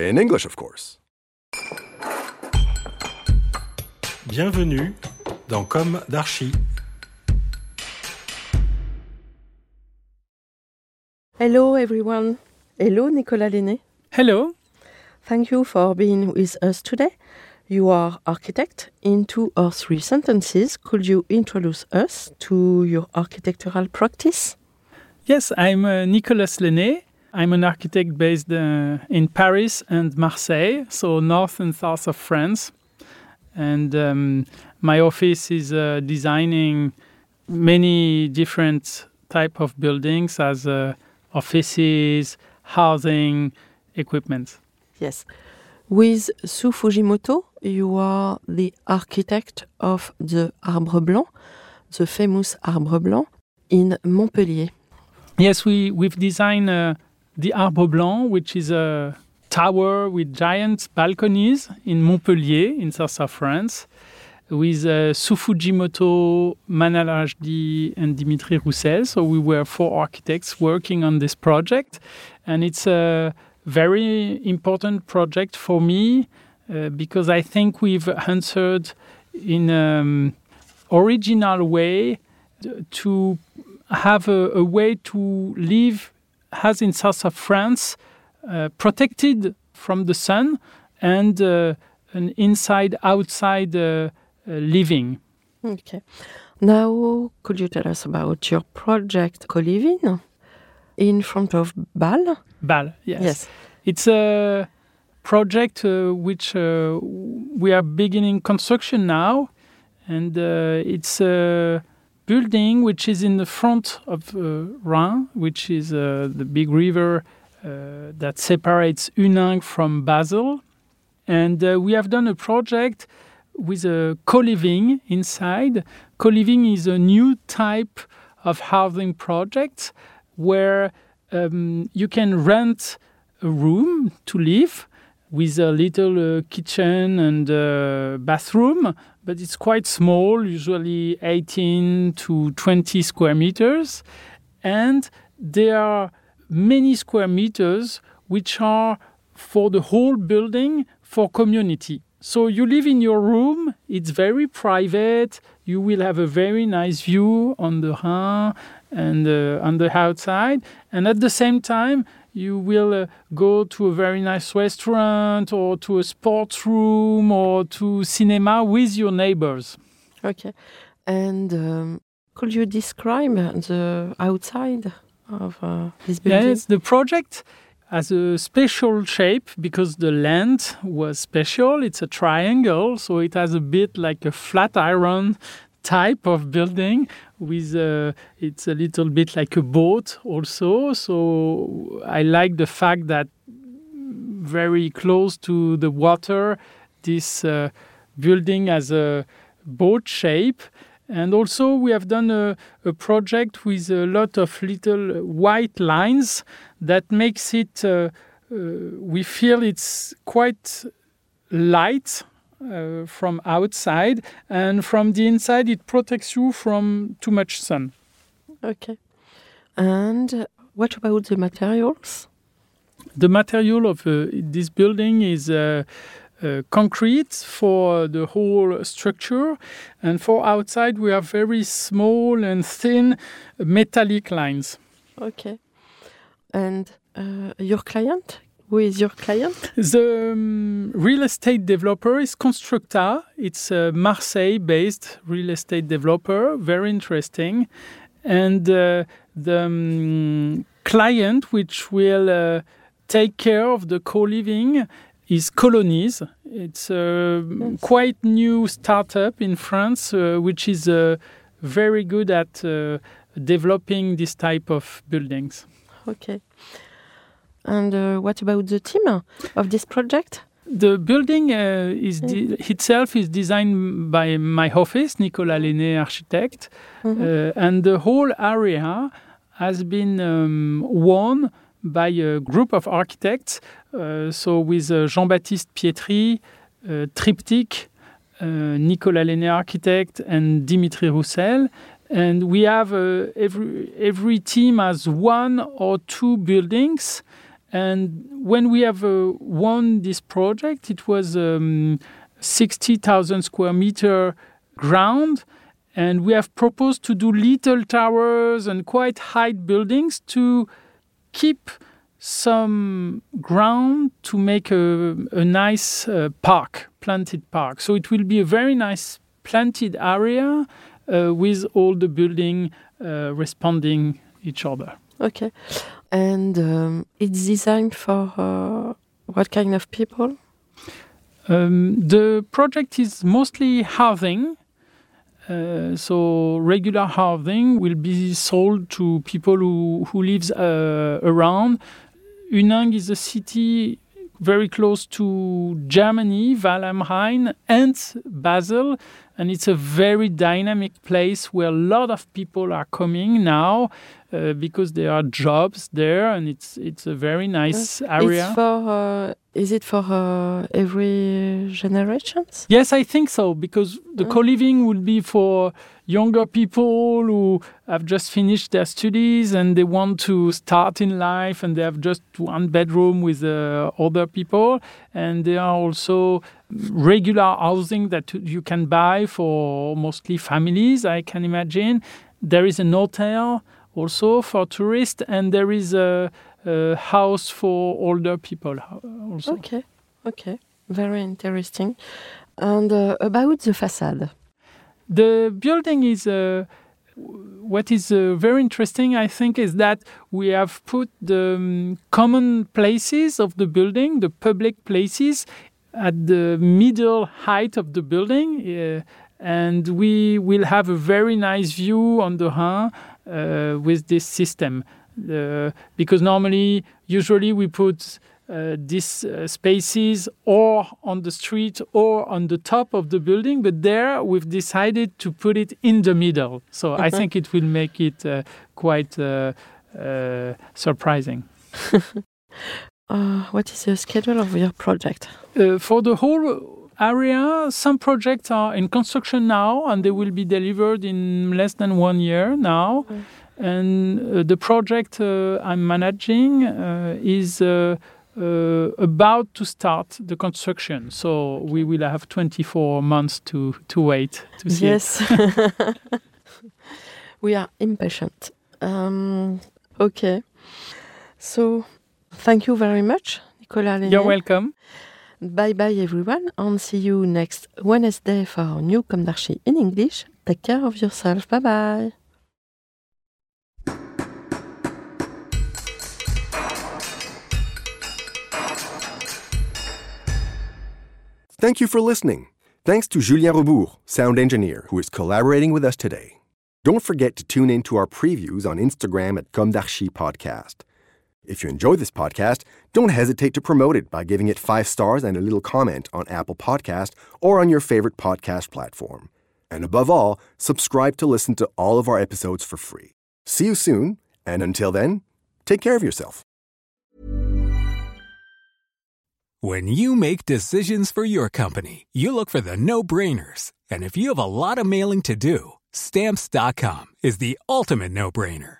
In English, of course. Bienvenue dans Com d'Archi. Hello everyone. Hello Nicolas Laisné. Hello. Thank you for being with us today. You are architect. In two or three sentences, could you introduce us to your architectural practice? Yes, I'm uh, Nicolas Laisné. I'm an architect based uh, in Paris and Marseille, so north and south of France. And um, my office is uh, designing many different type of buildings as uh, offices, housing, equipment. Yes. With Sou Fujimoto, you are the architect of the Arbre Blanc, the famous Arbre Blanc in Montpellier. Yes, we, we've designed uh, the Arbre Blanc, which is a tower with giant balconies in Montpellier, in south of France, with uh, Sou Fujimoto, Manal Rachdi, and Dimitri Roussel. So we were four architects working on this project. And it's a very important project for me uh, because I think we've answered in an original way to have a, a way to live as in south of France, uh, protected from the sun and uh, an inside outside uh, living. Okay. Now, could you tell us about your project Co-Living in front of Bâle? Bâle, yes. Yes. It's a project uh, which uh, we are beginning construction now, and uh, it's a building which is in the front of uh, Rhin, which is uh, the big river uh, that separates Huningue from Basel. And we have done a project with a co-living inside. Co-living is a new type of housing project where um, you can rent a room to live with a little uh, kitchen and uh, bathroom, but it's quite small, usually 18 to 20 square meters. And there are many square meters which are for the whole building for community. So you live in your room, it's very private, you will have a very nice view on the Rhin and uh, on the outside, and at the same time, you will uh, go to a very nice restaurant or to a sports room or to cinema with your neighbors. Okay. And um, could you describe the outside of uh, this building? Yes, the project has a special shape because the land was special. It's a triangle, so it has a bit like a flat iron type of building with a, it's a little bit like a boat also. So i like the fact that very close to the water this uh, building has a boat shape. And also we have done a, a project with a lot of little white lines that makes it uh, we feel it's quite light uh, from outside, and from the inside, it protects you from too much sun. Okay. And what about the materials? The material of uh, this building is uh, uh, concrete for the whole structure, and for outside, we have very small and thin metallic lines. Okay. And uh, your client? Who is your client? The um, real estate developer is Constructa. It's a Marseille based real estate developer, very interesting. And uh, the um, client, which will uh, take care of the co living, is Colonies. It's a Yes. quite new startup in France, uh, which is uh, very good at uh, developing this type of buildings. Okay. And uh, what about the team of this project? The building uh, is itself is designed by my office, Nicolas Laisné, architect, Mhm. uh, and the whole area has been um, won by a group of architects. Uh, so with uh, Jean-Baptiste Pietri, uh, Triptyque, Nicolas Laisné, architect, and Dimitri Roussel. And we have uh, every every team has one or two buildings. And when we have uh, won this project, it was um, 60,000 square meter ground. And we have proposed to do little towers and quite high buildings to keep some ground to make a, a nice uh, park, planted park. So it will be a very nice planted area uh, with all the building uh, responding each other. Okay. And um, it's designed for uh, what kind of people? Um, the project is mostly housing. Uh, so regular housing will be sold to people who, who lives uh, around. Huningue is a city very close to Germany, Rhein, and Basel. And it's a very dynamic place where a lot of people are coming now uh, because there are jobs there, and it's it's a very nice area. It's for. Uh, is it for uh, every generations? Yes, I think so because the Mm. co-living will be for younger people who have just finished their studies and they want to start in life and they have just one bedroom with uh, other people and they are also regular housing that you can buy for mostly families I can imagine there is an hotel also for tourists and there is a, a house for older people uh, also Okay. Okay. Very interesting. And uh, about the facade. The building is uh, what is uh, very interesting, I think, is that we have put the um, common places of the building, the public places, at the middle height of the building, uh, and we will have a very nice view on the Rhin uh, with this system. Uh, because normally, usually, we put uh, these uh, spaces or on the street or on the top of the building, but there we've decided to put it in the middle. So I Mhm. think it will make it uh, quite surprising. Uh, what is the schedule of your project? Uh, for the whole area, some projects are in construction now and they will be delivered in less than one year now. Mm. And uh, the project uh, I'm managing uh, is uh, uh, about to start the construction. So we will have 24 months to, to wait to see. Yes. we are impatient. Um, okay. So, thank you very much, Nicolas. You're welcome. Bye bye, everyone, and see you next Wednesday for new Com d'Archi in English. Take care of yourself. Bye bye. Thank you for listening. Thanks to Julien Rebours, sound engineer, who is collaborating with us today. Don't forget to tune in to our previews on Instagram at Com d'Archi Podcast. If you enjoy this podcast, don't hesitate to promote it by giving it five stars and a little comment on Apple Podcast or on your favorite podcast platform. And above all, subscribe to listen to all of our episodes for free. See you soon, and until then, take care of yourself. When you make decisions for your company, you look for the no brainers. And if you have a lot of mailing to do, stamps.com is the ultimate no brainer.